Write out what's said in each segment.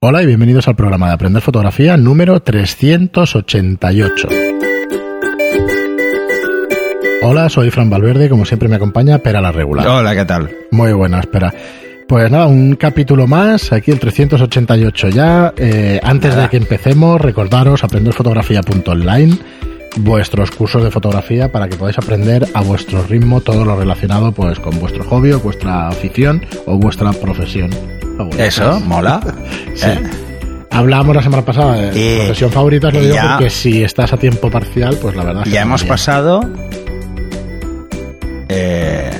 Hola y bienvenidos al programa de Aprender Fotografía número 388. Hola, soy Fran Valverde, como siempre me acompaña Pera la Regular. Hola, ¿qué tal? Muy buena, espera. Pues nada, un capítulo más, aquí el 388 ya. Eh, antes de que empecemos, recordaros aprenderfotografía.online, vuestros cursos de fotografía para que podáis aprender a vuestro ritmo todo lo relacionado pues con vuestro hobby o vuestra afición o vuestra profesión. Eso, mola. Sí. ¿Eh? Hablábamos la semana pasada de profesión favorita, lo digo ya- porque si estás a tiempo parcial, pues la verdad Ya hemos bien. pasado. eh,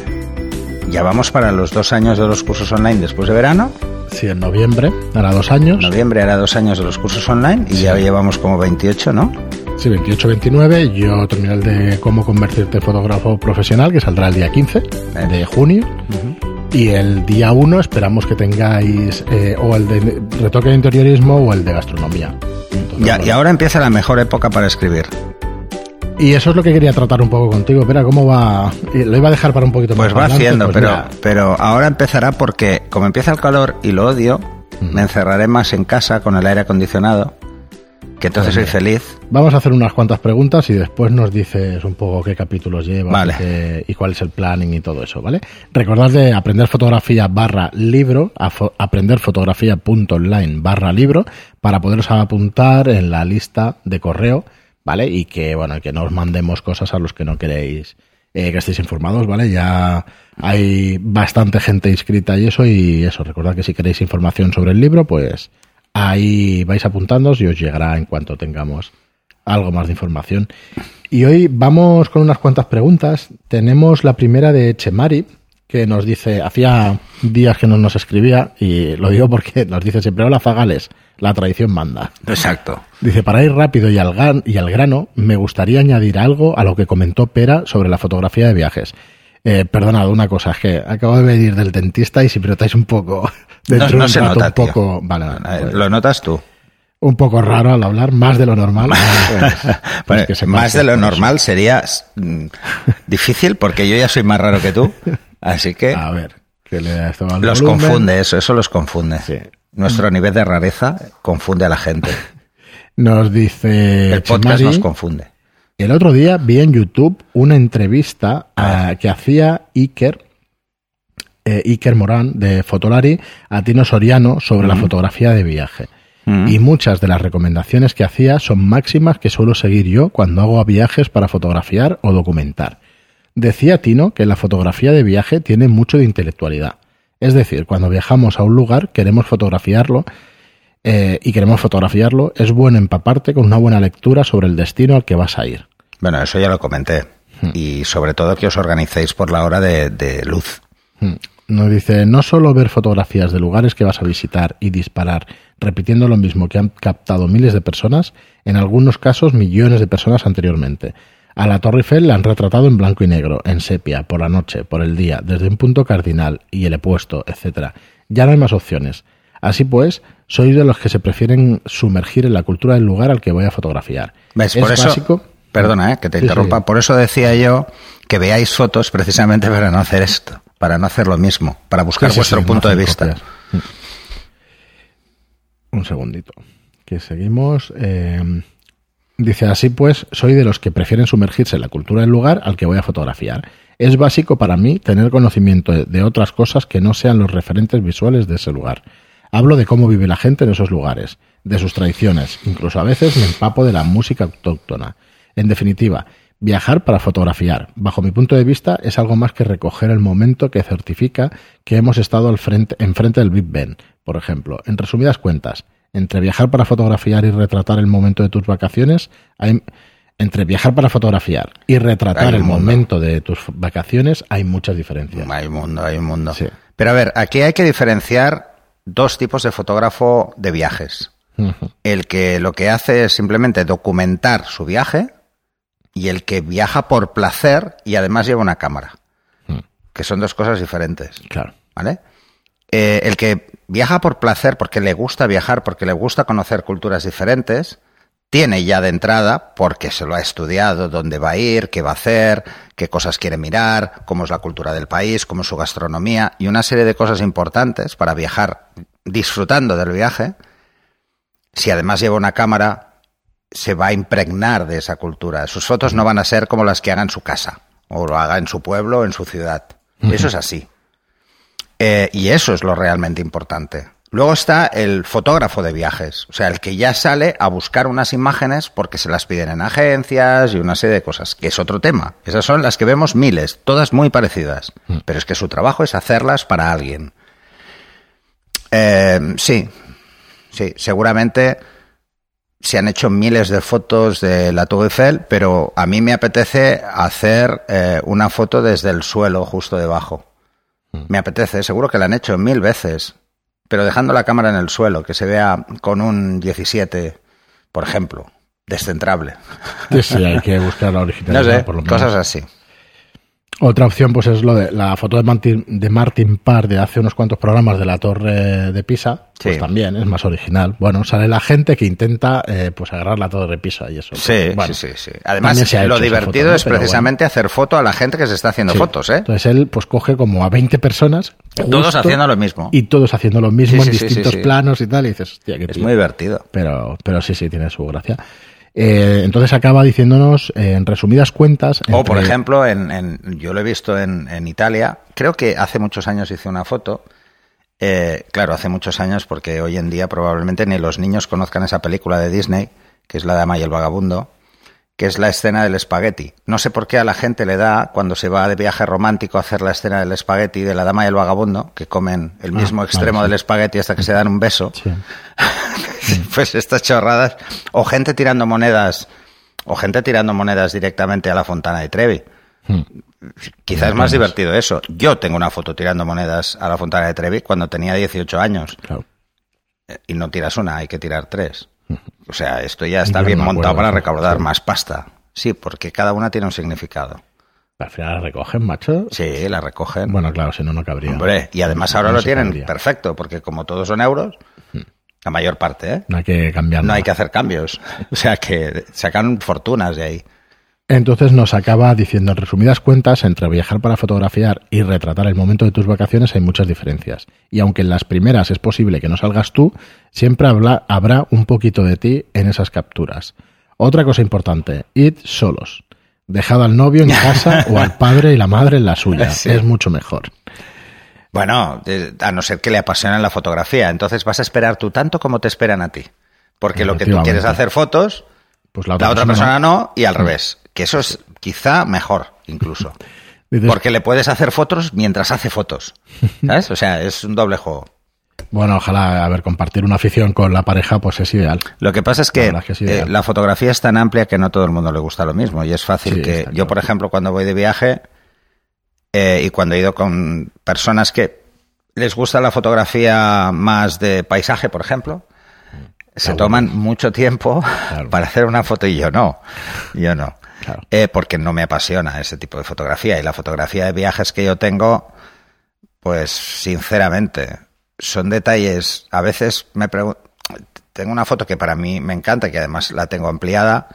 ya vamos para los dos años de los cursos online después de verano. Sí, en noviembre, hará dos años. Noviembre era dos años de los cursos online y ya llevamos como 28, ¿no? Sí, 28-29. Yo terminé el de cómo convertirte en fotógrafo profesional, que saldrá el día 15 de junio. Y el día 1 esperamos que tengáis eh, o el de retoque de interiorismo o el de gastronomía. Entonces, Ya, y ahora empieza la mejor época para escribir. Y eso es lo que quería tratar un poco contigo. Espera, ¿cómo va? Lo iba a dejar para un poquito Pues más va adelante, haciendo, pues pero, mira, pero ahora empezará porque como empieza el calor y lo odio, me encerraré más en casa con el aire acondicionado, que entonces soy feliz. Vamos a hacer unas cuantas preguntas y después nos dices un poco qué capítulos llevas Vale. y, qué- y cuál es el planning y todo eso, ¿vale? Recordad de aprender fotografía barra libro, a fo- aprenderfotografía.online barra libro, para poderos apuntar en la lista de correo, ¿vale? Y que, bueno, que no os mandemos cosas a los que no queréis eh, que estéis informados, ¿vale? Ya hay bastante gente inscrita y eso, y eso, recordad que si queréis información sobre el libro, pues ahí vais apuntándoos y os llegará en cuanto tengamos algo más de información. Y hoy vamos con unas cuantas preguntas. Tenemos la primera de Chemari, que nos dice, hacía días que no nos escribía, y lo digo porque nos dice siempre, hola Zagales, la tradición manda. Exacto. Dice, para ir rápido y al, gan- y al grano, me gustaría añadir algo a lo que comentó Pera sobre la fotografía de viajes. Eh, perdonad, una cosa, es que acabo de venir del dentista y si notáis un poco, dentro No, se rato nota, un poco, vale, vale, pues, Lo notas tú. un poco raro al hablar, más de lo normal. pues, pues que más de lo eso. normal sería difícil porque yo ya soy más raro que tú. Así que A ver, que le da esto al los volumen. confunde eso, eso los confunde. Sí. Nuestro nivel de rareza confunde a la gente. Nos dice El podcast nos confunde. El otro día vi en YouTube una entrevista Ah. a- que hacía Iker, eh, Iker Morán de Fotolari a Tino Soriano sobre la fotografía de viaje. Y muchas de las recomendaciones que hacía son máximas que suelo seguir yo cuando hago viajes para fotografiar o documentar. Decía Tino que la fotografía de viaje tiene mucho de intelectualidad. Es decir, cuando viajamos a un lugar queremos fotografiarlo eh, y queremos fotografiarlo, es bueno empaparte con una buena lectura sobre el destino al que vas a ir. Bueno, eso ya lo comenté. Hmm. Y sobre todo que os organicéis por la hora de, de luz. Mm. Nos dice, no solo ver fotografías de lugares que vas a visitar y disparar, repitiendo lo mismo que han captado miles de personas, en algunos casos millones de personas anteriormente. A la Torre Eiffel la han retratado en blanco y negro, en sepia, por la noche, por el día, desde un punto cardinal y el opuesto, etc. Ya no hay más opciones. Así pues, soy de los que se prefieren sumergir en la cultura del lugar al que voy a fotografiar. ¿Ves? Es por eso, básico- perdona, eh, que te Sí, interrumpa. sí. Por eso decía yo que veáis fotos precisamente para no hacer esto, para no hacer lo mismo, para buscar vuestro punto no de vista. copias. Un segundito. Que seguimos. eh, dice así pues, soy de los que prefieren sumergirse en la cultura del lugar al que voy a fotografiar. Es básico para mí tener conocimiento de- de otras cosas que no sean los referentes visuales de ese lugar. Hablo de cómo vive la gente en esos lugares, de sus tradiciones, incluso a veces me empapo de la música autóctona. En definitiva, viajar para fotografiar, bajo mi punto de vista, es algo más que recoger el momento que certifica que hemos estado al frente, enfrente del Big Ben, por ejemplo. En resumidas cuentas, entre viajar para fotografiar y retratar el momento de tus vacaciones, hay, entre viajar para fotografiar y retratar el mundo. momento de tus vacaciones, hay muchas diferencias. Hay un mundo, hay un mundo. Sí. Pero a ver, aquí hay que diferenciar dos tipos de fotógrafo de viajes. El que lo que hace es simplemente documentar su viaje y el que viaja por placer y además lleva una cámara, Mm. que son dos cosas diferentes. Claro. ¿Vale? Eh, el que viaja por placer, porque le gusta viajar, porque le gusta conocer culturas diferentes, tiene ya de entrada, porque se lo ha estudiado, dónde va a ir, qué va a hacer, qué cosas quiere mirar, cómo es la cultura del país, cómo es su gastronomía y una serie de cosas importantes para viajar disfrutando del viaje, si además lleva una cámara, se va a impregnar de esa cultura. Sus fotos no van a ser como las que haga en su casa, o lo haga en su pueblo o en su ciudad. Eso es así. Eh, y eso es lo realmente importante. Luego está el fotógrafo de viajes, o sea, el que ya sale a buscar unas imágenes porque se las piden en agencias y una serie de cosas, que es otro tema. Esas son las que vemos miles, todas muy parecidas, pero es que su trabajo es hacerlas para alguien. Eh, sí, sí, seguramente se han hecho miles de fotos de la Tour Eiffel, pero a mí me apetece hacer eh, una foto desde el suelo, justo debajo. Me apetece, seguro que la han hecho mil veces pero dejando la cámara en el suelo, que se vea con un 17, por ejemplo, descentrable. Sí, hay que buscar la originalidad, no sé, por lo menos. cosas así. Otra opción, pues es lo de la foto de Martin, de Martin Parr de hace unos cuantos programas de la Torre de Pisa. Pues Sí. también es más original. Bueno, sale la gente que intenta eh, pues agarrar la Torre de Pisa y eso. Sí, Bueno, sí, sí, sí. Además, lo hecho divertido foto, ¿no? es Pero precisamente hacer foto a la gente que se está haciendo Sí. fotos, ¿eh? Entonces él pues coge como a 20 personas. Todos haciendo lo mismo. Y todos haciendo lo mismo en distintos planos y tal. Y dices, hostia, qué Es tío. muy divertido. Pero, pero sí, sí, tiene su gracia. Eh, entonces acaba diciéndonos, eh, en resumidas cuentas. O, por ejemplo, en, en- yo lo he visto en, en Italia, creo que hace muchos años hice una foto. eh, claro, hace muchos años, porque hoy en día probablemente ni los niños conozcan esa película de Disney, que es La Dama y el Vagabundo, que es la escena del espagueti. No sé por qué a la gente le da, cuando se va de viaje romántico, a hacer la escena del espagueti de La Dama y el Vagabundo, que comen el mismo Ah, extremo vale, sí. del espagueti hasta que se dan un beso. Sí. pues estas chorradas. O gente tirando monedas, o gente tirando monedas directamente a la Fontana de Trevi. Hmm. Quizás es más divertido eso. Yo tengo una foto tirando monedas a la Fontana de Trevi cuando tenía 18 años. Claro. Y no tiras una, hay que tirar tres. O sea, esto ya está Yo bien montado para recaudar sí. más pasta. Sí, porque cada una tiene un significado. Al final la recogen, macho. Sí, la recogen. Bueno, claro, si no, no cabría. Hombre, y además ahora No lo tienen cabría. perfecto, porque como todos son euros, la mayor parte, ¿eh? No hay que cambiar No nada. hay que hacer cambios. O sea que sacan fortunas de ahí. Entonces nos acaba diciendo, en resumidas cuentas, entre viajar para fotografiar y retratar el momento de tus vacaciones hay muchas diferencias. Y aunque en las primeras es posible que no salgas tú, siempre habla- habrá un poquito de ti en esas capturas. Otra cosa importante, id solos. Dejad al novio en casa o al padre y la madre en la suya. Sí. Es mucho mejor. Bueno, a no ser que le apasione la fotografía. Entonces vas a esperar tú tanto como te esperan a ti. Porque lo que tú quieres hacer fotos, Pues la la otra persona no, y al revés. Que eso es quizá mejor, incluso. Dices, Porque le puedes hacer fotos mientras hace fotos. ¿Sabes? O sea, es un doble juego. Bueno, ojalá, a ver, compartir una afición con la pareja, pues es ideal. Lo que pasa es que, es eh, la fotografía es tan amplia que no todo el mundo le gusta lo mismo. Y es fácil Sí, que yo, claro. por ejemplo, cuando voy de viaje eh, y cuando he ido con personas que les gusta la fotografía más de paisaje, por ejemplo, se Claro. toman mucho tiempo Claro. para hacer una foto y yo no. Yo no. Claro. Eh, porque no me apasiona ese tipo de fotografía. Y la fotografía de viajes que yo tengo, pues sinceramente, son detalles. A veces me pregunto. Tengo una foto que para mí me encanta, que además la tengo ampliada,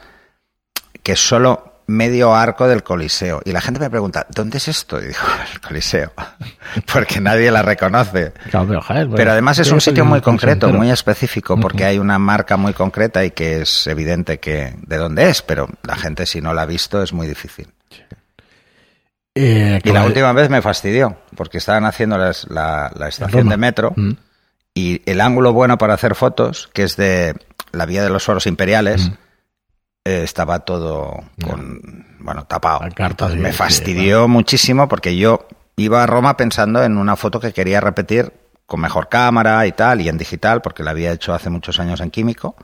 que solo medio arco del Coliseo. Y la gente me pregunta, ¿dónde es esto? Y digo, el Coliseo. Porque nadie la reconoce. Claro, pero, joder, bueno, Pero además es un sitio muy concreto, muy específico, porque hay una marca muy concreta y que es evidente que de dónde es, pero la gente si no la ha visto es muy difícil. Eh, Y la última vez me fastidió, porque estaban haciendo las- la, la estación de metro Mm. y el ángulo bueno para hacer fotos, que es de la vía de los foros imperiales, Mm. Eh, estaba todo con, bueno, tapado. Y- me fastidió muchísimo porque yo iba a Roma pensando en una foto que quería repetir con mejor cámara y tal, y en digital, porque la había hecho hace muchos años en químico,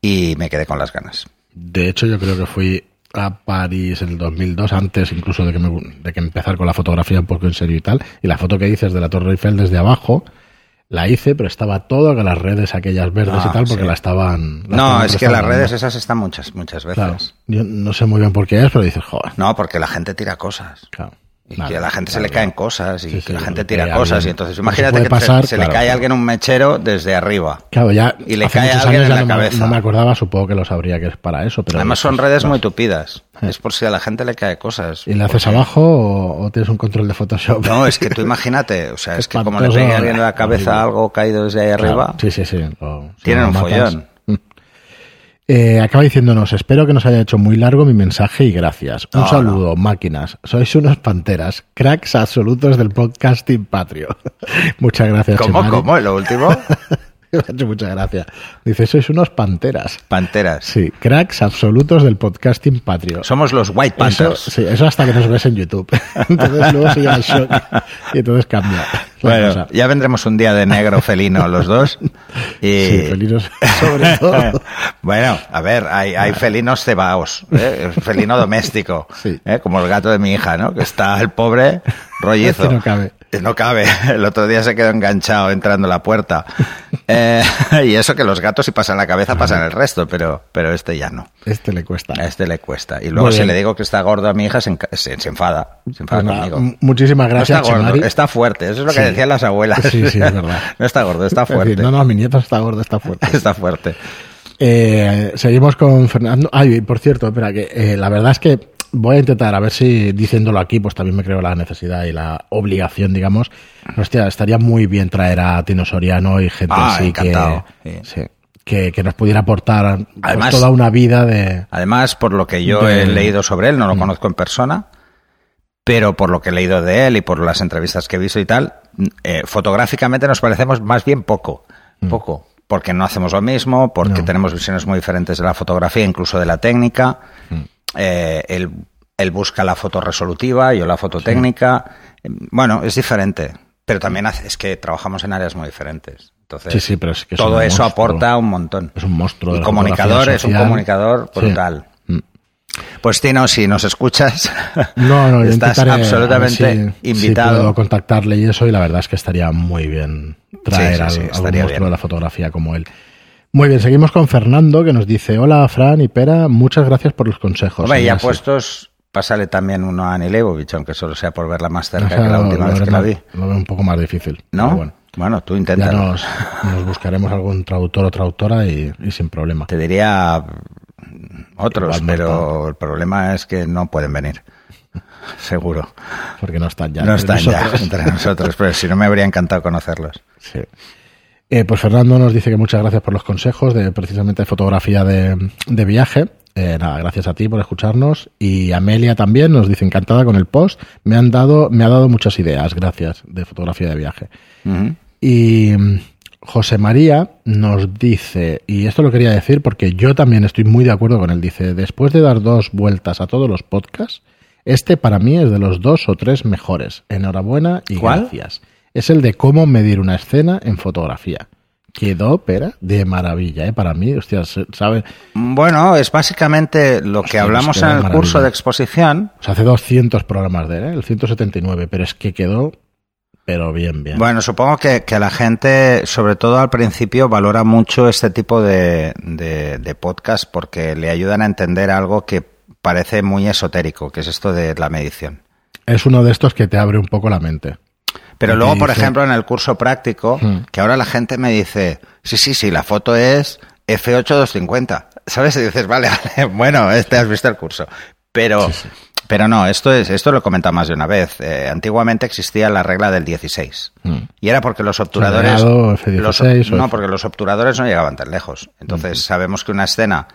y me quedé con las ganas. De hecho, yo creo que fui a París en el 2002, antes incluso de que, me- de que empezar con la fotografía un poco en serio y tal. Y la foto que dices de la Torre Eiffel desde abajo, la hice, pero estaba todo con las redes aquellas verdes Ah, y tal, porque sí. la estaban... la No, estaban es que las redes esas están muchas, muchas veces. Claro. Yo no sé muy bien por qué es, pero dices, joder. No, porque la gente tira cosas. Claro. Y Vale, que a la gente se le caen cosas y Sí, que sí, la gente tira alguien- cosas. Y entonces imagínate que pasar, se, se le cae a alguien un mechero desde arriba. Claro, ya Y le cae a alguien en la no, me- cabeza. no me acordaba, supongo que lo sabría que es para eso. Pero Además son redes muy tupidas. Es por si a la gente le cae cosas. ¿Y le haces abajo o, o tienes un control de Photoshop? No, es que tú imagínate, o sea, es que como le pegue a alguien en la cabeza algo caído desde ahí arriba, Sí, sí, sí. lo- si tienen un matas- follón. Eh, acaba diciéndonos, espero que nos haya hecho muy largo mi mensaje y gracias. Un No, saludo, máquinas. Sois unos panteras, cracks absolutos del podcasting patrio. Muchas gracias, ¿Cómo, Chemari. cómo? ¿Lo último? Me ha hecho muchas gracias. Dice, sois unos panteras. Panteras. Sí, cracks absolutos del podcasting patrio. Somos los White Eso, Panthers. sí, eso hasta que nos ves en YouTube. Entonces luego se lleva el shock y entonces cambia. Bueno, cosa. ya vendremos un día de negro felino los dos. Y... Sí, felinos sobre todo. bueno, a ver, hay, hay felinos cebaos, ¿eh? El felino doméstico, Sí. ¿eh? como el gato de mi hija, ¿no? Que está el pobre rollizo. Este no cabe. No cabe. El otro día se quedó enganchado entrando a la puerta. Eh, y eso que los gatos si pasan la cabeza pasan el resto, pero, pero este ya no. Este le cuesta. Este le cuesta. Y luego si le digo que está gordo a mi hija, se, enca- se- se enfada. Se enfada Pues conmigo. muchísimas No gracias, está gordo, está fuerte. Eso es lo que Sí. decían las abuelas. Sí, sí, es verdad. No está gordo, está Es decir, fuerte. no, no, mi nieto está gordo, está fuerte. Está fuerte. Eh, seguimos con Fernando. Ay, por cierto, espera, que eh, la verdad es que voy a intentar, a ver si diciéndolo aquí, pues también me creo la necesidad y la obligación, digamos. Hostia, estaría muy bien traer a Tino Soriano y gente Ah, así encantado, que, sí. sí, que, que nos pudiera aportar pues, Además- toda una vida de. Además, por lo que yo De- he leído sobre él, no Mm. lo conozco en persona, pero por lo que he leído de él y por las entrevistas que he visto y tal, eh, fotográficamente nos parecemos más bien poco. Poco. Porque no hacemos lo mismo, porque Mm. No. tenemos visiones muy diferentes de la fotografía, incluso de la técnica. Mm. Eh, él, él busca la foto resolutiva, yo la foto técnica. Bueno, es diferente. Pero también hace- es que trabajamos en áreas muy diferentes. Entonces, Sí, sí, pero es que es todo eso monstruo. aporta un montón. Es un monstruo. de Y comunicador, es un comunicador brutal. Mm. Pues Tino, si nos escuchas, No, no, estás absolutamente si- si invitado. puedo contactarle y eso, y la verdad es que estaría muy bien traer Sí, sí, al, algún monstruo bien. de la fotografía como él. Muy bien, seguimos con Fernando que nos dice, hola Fran y Pera, muchas gracias por los consejos. Hombre, Y ya así. puestos, pásale también uno a Leibovich, aunque solo sea por verla más cerca O sea, que la última vez que la vi. Lo veo un poco más difícil. ¿No? bueno, Bueno, tú intenta. nos, nos buscaremos algún traductor o traductora y, y sin problema. Te diría otros, no pero el problema es que no pueden venir. Seguro. Porque no están ya. no entre están ya entre nosotros, pero si no me habría encantado conocerlos. Sí. Eh, pues Fernando nos dice que muchas gracias por los consejos de precisamente fotografía de, de viaje. Eh, nada, gracias a ti por escucharnos. Y Amelia también nos dice encantada con el post. Me han dado, me ha dado muchas ideas, gracias, de fotografía de viaje. Y mm, José María nos dice, y esto lo quería decir porque yo también estoy muy de acuerdo con él, dice, después de dar dos vueltas a todos los podcasts, este para mí es de los dos o tres mejores. Enhorabuena y ¿Cuál? gracias. Es el de cómo medir una escena en fotografía. Quedó, pera, de maravilla, ¿eh? Para mí, hostias, ¿sabes? Bueno, es básicamente lo que hablamos en el maravilla. curso de exposición. O sea, hace 200 programas de él, ¿eh? El 179, pero es que quedó, pero bien, bien. Bueno, supongo que, que la gente, sobre todo al principio, valora mucho este tipo de, de, de podcast porque le ayudan a entender algo que parece muy esotérico, que es esto de la medición. Es uno de estos que te abre un poco la mente. Pero luego, por ejemplo, en el curso práctico, Hmm. que ahora la gente me dice, sí, sí, sí, la foto es F8250. ¿Sabes? Y dices, vale, vale, bueno, este has visto el curso. Pero, pero no, esto es, esto lo he comentado más de una vez. Eh, antiguamente existía la regla del 16. Mm. Y era porque los obturadores. Sagrado, F16 los- o no, porque los obturadores no llegaban tan lejos. Entonces sabemos que una escena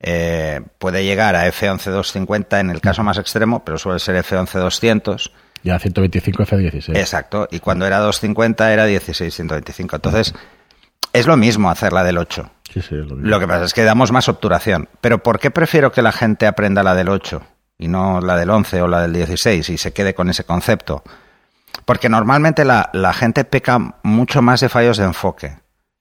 eh, puede llegar a F11250 en el caso más extremo, pero suele ser F11200. Ya 125 F16. Exacto. Y cuando era 250 era 16125. Entonces es lo mismo hacer la del 8. Sí, sí, es lo mismo. Lo que pasa es que damos más obturación. Pero ¿por qué prefiero que la gente aprenda la del 8 y no la del 11 o la del 16 y se quede con ese concepto? Porque normalmente la, la gente peca mucho más de fallos de enfoque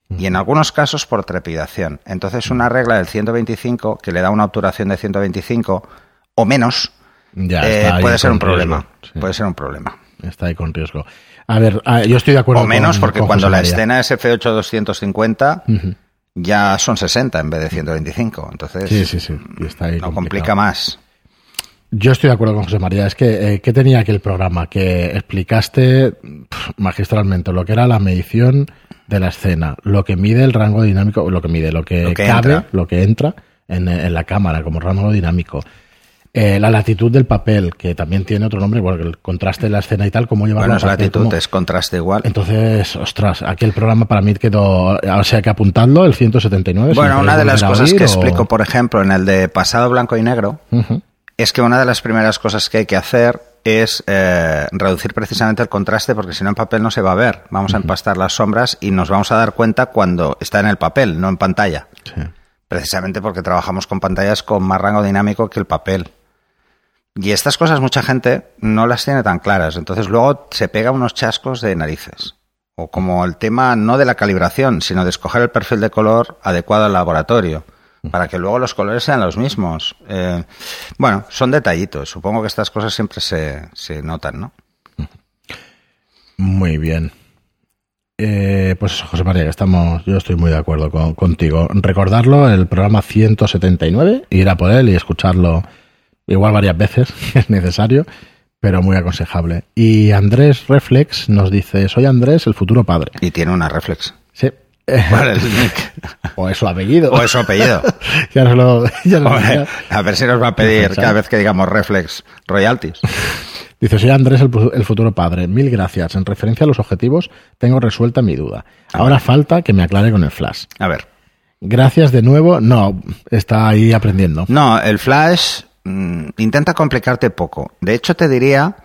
y en algunos casos por trepidación. Entonces una regla del 125 que le da una obturación de 125 o menos Ya, eh, puede ser un problema. sí. Puede ser un problema. Está ahí con riesgo. A ver, ah, yo estoy de acuerdo O menos con- porque con cuando la María. escena es F8-250 Ujú. ya son 60 en vez de 125. Entonces Sí, sí, sí. está ahí no complicado. complica más. Yo estoy de acuerdo con José María. Es que, eh, ¿qué tenía aquel programa? Que explicaste magistralmente lo que era la medición de la escena, lo que mide el rango dinámico, lo que mide, lo que, Lo que cabe, entra. lo que entra en, en la cámara como rango dinámico. Eh, la latitud del papel, que también tiene otro nombre, porque el contraste de la escena y tal, cómo llevarlo Bueno, es latitud, es contraste igual. Entonces, ostras, aquel programa para mí quedó, o sea, que apuntadlo, el 179. si Bueno, una de las cosas oír, que o- explico, por ejemplo, en el de pasado blanco y negro, es que una de las primeras cosas que hay que hacer es eh, reducir precisamente el contraste, porque si no en papel no se va a ver. Vamos a empastar las sombras y nos vamos a dar cuenta cuando está en el papel, no en pantalla. Sí. Precisamente porque trabajamos con pantallas con más rango dinámico que el papel. Y estas cosas mucha gente no las tiene tan claras. Entonces luego se pega unos chascos de narices. O como el tema no de la calibración, sino de escoger el perfil de color adecuado al laboratorio. Para que luego los colores sean los mismos. Eh, bueno, son detallitos. Supongo que estas cosas siempre se, se notan, ¿no? Muy bien. Eh, pues José María, estamos, yo estoy muy de acuerdo con- contigo. Recordarlo, el programa 179, ir a por él y escucharlo igual varias veces, es necesario, pero muy aconsejable. Y Andrés Reflex nos dice, soy Andrés, el futuro padre. Y tiene una reflex. Sí. O es su apellido. O es su apellido. ya se lo, ya Hombre, a ver si nos va a pedir cada vez que digamos reflex royalties. Dice, soy Andrés, el, el futuro padre. Mil gracias. En referencia a los objetivos, tengo resuelta mi duda. Ahora falta que me aclare con el flash. A ver. Gracias de nuevo. No, está ahí aprendiendo. No, el flash mm, intenta complicarte poco. De hecho, te diría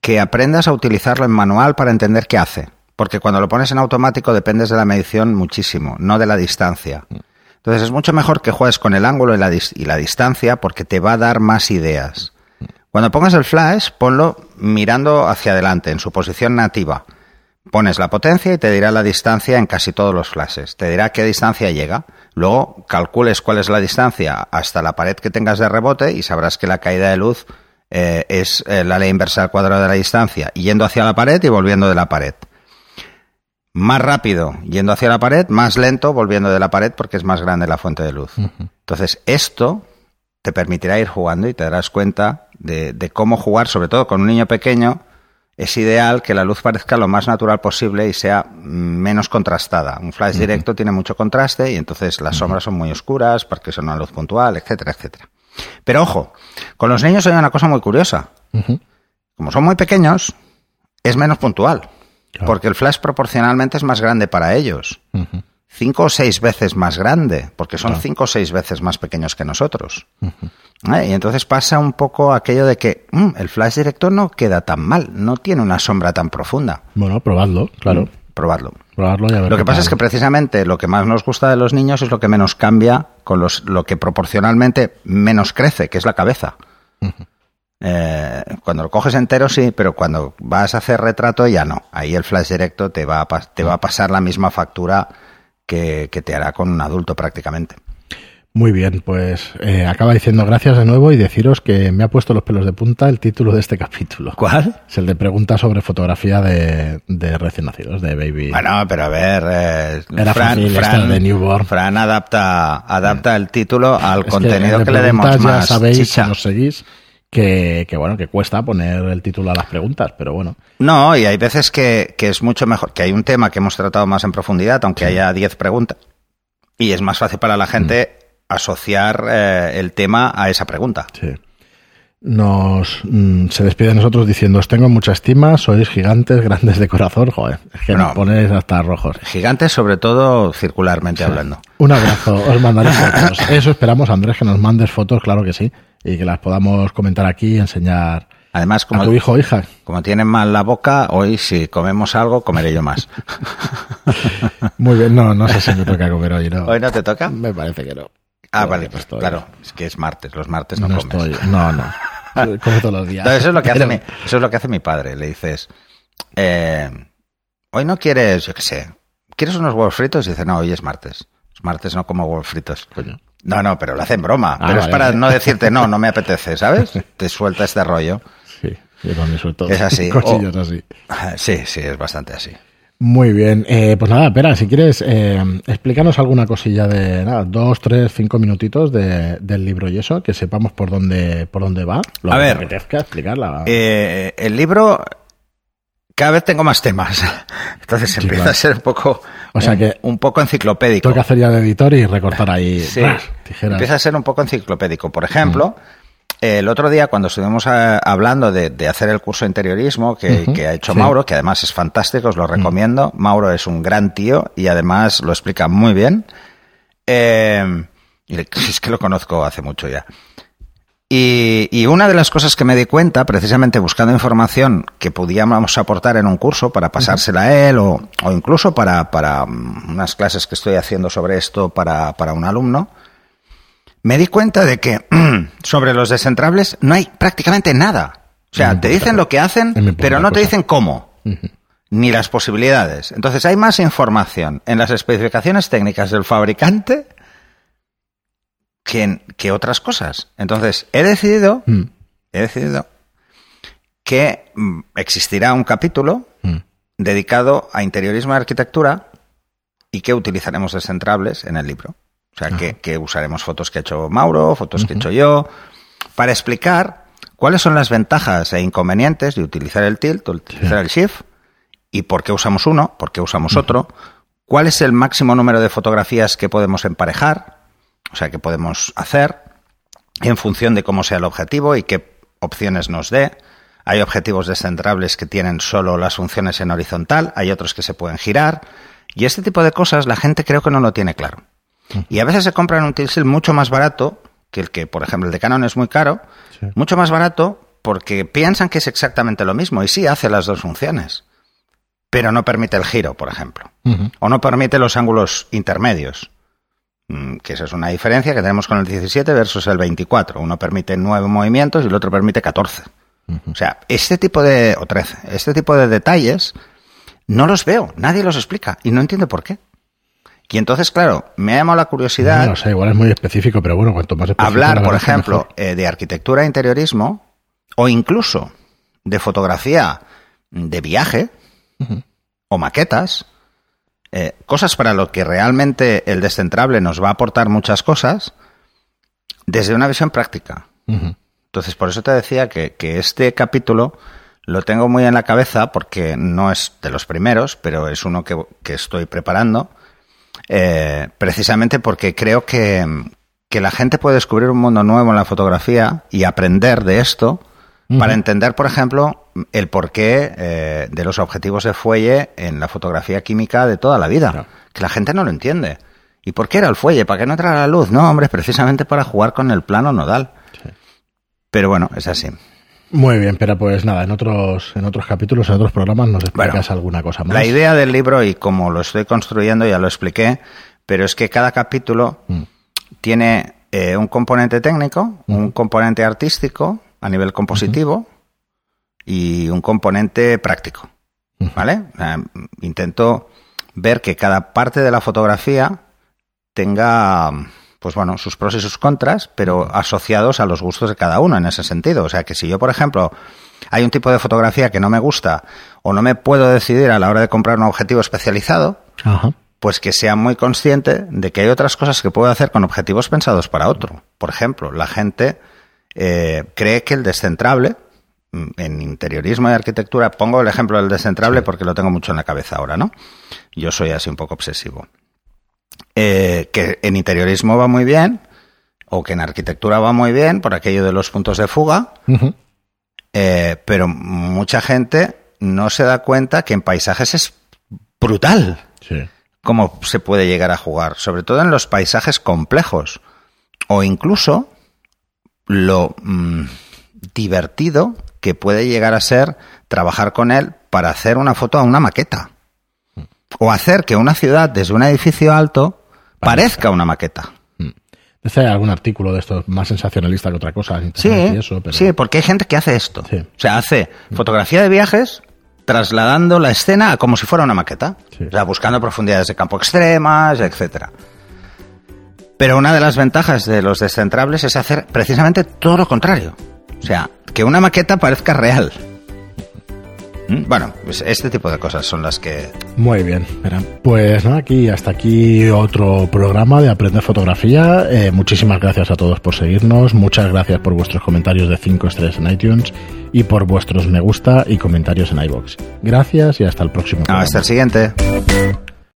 que aprendas a utilizarlo en manual para entender qué hace. Porque cuando lo pones en automático dependes de la medición muchísimo, no de la distancia. Entonces es mucho mejor que juegues con el ángulo y la, dis- y la distancia porque te va a dar más ideas. Cuando pongas el flash, ponlo mirando hacia adelante, en su posición nativa. Pones la potencia y te dirá la distancia en casi todos los flashes. Te dirá qué distancia llega. Luego calcules cuál es la distancia hasta la pared que tengas de rebote y sabrás que la caída de luz eh, es eh, la ley inversa al cuadrado de la distancia, yendo hacia la pared y volviendo de la pared. Más rápido yendo hacia la pared, más lento volviendo de la pared porque es más grande la fuente de luz. Entonces, esto te permitirá ir jugando y te darás cuenta de, de cómo jugar, sobre todo con un niño pequeño. Es ideal que la luz parezca lo más natural posible y sea menos contrastada. Un flash directo tiene mucho contraste y entonces las sombras son muy oscuras porque son una luz puntual, etcétera, etcétera. Pero ojo, con los niños hay una cosa muy curiosa. Como son muy pequeños, es menos puntual. Claro. Porque el flash proporcionalmente es más grande para ellos. Cinco o seis veces más grande, porque son Claro. cinco o seis veces más pequeños que nosotros. ¿Eh? Y entonces pasa un poco aquello de que mm, el flash directo no queda tan mal, no tiene una sombra tan profunda. Bueno, probadlo, claro. Mm, Probarlo. Probarlo y a ver Lo que pasa es que precisamente lo que más nos gusta de los niños es lo que menos cambia con los, lo que proporcionalmente menos crece, que es la cabeza. Eh, cuando lo coges entero sí, pero cuando vas a hacer retrato ya no. Ahí el flash directo te va a, te va a pasar la misma factura que, que te hará con un adulto prácticamente. Muy bien, pues eh, acaba diciendo gracias de nuevo y deciros que me ha puesto los pelos de punta el título de este capítulo. ¿Cuál? Es el de preguntas sobre fotografía de, de recién nacidos, de baby. Bueno, pero a ver, eh, Era esta de newborn. Fran adapta, adapta el título al Es contenido que, le demos más Ya sabéis, si nos seguís, que, que bueno, que cuesta poner el título a las preguntas, pero bueno. No, y hay veces que, que es mucho mejor, que hay un tema que hemos tratado más en profundidad, aunque haya 10 preguntas, y es más fácil para la gente asociar eh, el tema a esa pregunta. Sí. Nos mm, se despide de nosotros diciendo os tengo mucha estima, sois gigantes, grandes de corazón, joder, es que No. nos ponéis hasta rojos. Gigantes, sobre todo circularmente hablando. Un abrazo, os mandaré fotos. Eso esperamos, Andrés, que nos mandes fotos, claro que sí, y que las podamos comentar aquí y enseñar Además, a como, tu hijo o hija. como tienen mal la boca, hoy si comemos algo, comeré yo más. Muy bien, no, no sé si me toca comer hoy, ¿no? ¿Hoy no te toca? Me parece que no. Ah, vale, pues estoy. claro, es que es martes, los martes no, No comes. estoy, no, no. Como todos los días. Eso es lo que hace Pero- mi, eso es lo que hace mi padre. Le dices, eh, hoy no quieres, yo qué sé, ¿quieres unos huevos fritos? Y dice, no, hoy es martes. Es martes, no como huevos fritos. Coño. No, no, pero lo hace en broma. Ah, pero es para vale. no decirte, no, no me apetece, ¿sabes? Te suelta este rollo. Yo también suelto Es así. cosillas O- así. Sí, sí, es bastante así. Muy bien, eh, pues nada, espera, si quieres, eh, explícanos alguna cosilla de nada, dos, tres, cinco minutitos de, del libro y eso, que sepamos por dónde, por dónde va. Lo A que ver, te apetezca explicarla. Eh, el libro, cada vez tengo más temas. Entonces Sí, empieza claro. a ser un poco, O sea un, que- un poco enciclopédico. Tengo que hacer ya de editor y recortar ahí Sí, ras, tijeras. empieza a ser un poco enciclopédico. Por ejemplo, el otro día cuando estuvimos ah, hablando de, de hacer el curso de interiorismo que, ha hecho sí. Mauro, que además es fantástico, os lo recomiendo. Mauro es un gran tío y además lo explica muy bien. Eh, y le- es que lo conozco hace mucho ya. Y, y una de las cosas que me di cuenta, precisamente buscando información que podíamos aportar en un curso para pasársela a él o, o incluso para, para mm, unas clases que estoy haciendo sobre esto para, para un alumno, me di cuenta de que sobre los descentrables no hay prácticamente nada. O sea, muy te dicen lo que hacen, pero no te dicen cómo ni las posibilidades. Entonces hay más información en las especificaciones técnicas del fabricante que, en- que otras cosas. Entonces he decidido, Mm, he decidido que mm, existirá un capítulo mm. dedicado a interiorismo y arquitectura y que utilizaremos descentrables en el libro. O sea, que, que usaremos fotos que ha hecho Mauro, fotos que he hecho yo, para explicar cuáles son las ventajas e inconvenientes de utilizar el tilt, utilizar el shift, y por qué usamos uno, por qué usamos otro, cuál es el máximo número de fotografías que podemos emparejar, o sea, que podemos hacer, en función de cómo sea el objetivo y qué opciones nos dé. Hay objetivos descentrables que tienen solo las funciones en horizontal, hay otros que se pueden girar, y este tipo de cosas la gente creo que no lo tiene claro. Y a veces se compran un tilt mucho más barato que el que, por ejemplo, el de Canon es muy caro, Sí. mucho más barato porque piensan que es exactamente lo mismo y sí hace las dos funciones, pero no permite el giro, por ejemplo, o no permite los ángulos intermedios, Mm, que esa es una diferencia que tenemos con el 17 versus el 24. Uno permite nueve movimientos y el otro permite 14. O sea, este tipo de, o 13, este tipo de detalles no los veo, nadie los explica y no entiendo por qué. Y entonces, claro, me ha llamado la curiosidad No sé, igual es muy específico, pero bueno, cuanto más específico. hablar, la por ejemplo, eh, de arquitectura e interiorismo o incluso de fotografía de viaje o maquetas, eh, cosas para lo que realmente el descentrable nos va a aportar muchas cosas desde una visión práctica. Entonces, por eso te decía que, que este capítulo lo tengo muy en la cabeza porque no es de los primeros, pero es uno que, que estoy preparando, eh, precisamente porque creo que, que la gente puede descubrir un mundo nuevo en la fotografía y aprender de esto para entender, por ejemplo, el porqué eh, de los objetivos de fuelle en la fotografía química de toda la vida, Claro. que la gente no lo entiende. ¿Y por qué era el fuelle? ¿Para qué no entrara la luz? No, hombre, precisamente para jugar con el plano nodal. Sí. Pero bueno, es así. Muy bien, pero pues nada, en otros, en otros capítulos, en otros programas nos explicas Bueno, alguna cosa más. La idea del libro y cómo lo estoy construyendo ya lo expliqué, pero es que cada capítulo Mm. tiene eh, un componente técnico, un componente artístico a nivel compositivo y un componente práctico. ¿Vale? Intento ver que cada parte de la fotografía tenga, pues bueno, sus pros y sus contras, pero asociados a los gustos de cada uno en ese sentido. O sea, que si yo, por ejemplo, hay un tipo de fotografía que no me gusta o no me puedo decidir a la hora de comprar un objetivo especializado, Ajá. pues que sea muy consciente de que hay otras cosas que puedo hacer con objetivos pensados para otro. Por ejemplo, la gente eh, cree que el descentrable, mm, en interiorismo y arquitectura, pongo el ejemplo del descentrable porque lo tengo mucho en la cabeza ahora, ¿no? Yo soy así un poco obsesivo. Eh, que en interiorismo va muy bien, o que en arquitectura va muy bien, por aquello de los puntos de fuga, eh, pero mucha gente no se da cuenta que en paisajes es brutal Sí. cómo se puede llegar a jugar, sobre todo en los paisajes complejos o incluso lo mm, divertido que puede llegar a ser trabajar con él para hacer una foto a una maqueta o hacer que una ciudad desde un edificio alto parezca una maqueta. Este hay algún artículo de estos más sensacionalista que otra cosa Sí, internet y eso, pero sí, porque hay gente que hace esto. Sí. O sea, hace fotografía de viajes trasladando la escena a como si fuera una maqueta. Sí. O sea, buscando profundidades de campo extremas, etcétera. Pero una de las ventajas de los descentrables es hacer precisamente todo lo contrario. O sea, que una maqueta parezca real. ¿Mm? Bueno, pues este tipo de cosas son las que... Muy bien, pues nada, aquí hasta aquí otro programa de Aprender Fotografía. Eh, muchísimas gracias a todos por seguirnos, muchas gracias por vuestros comentarios de 5 estrellas en iTunes y por vuestros me gusta y comentarios en iBox. Gracias y hasta el próximo. Hasta el siguiente.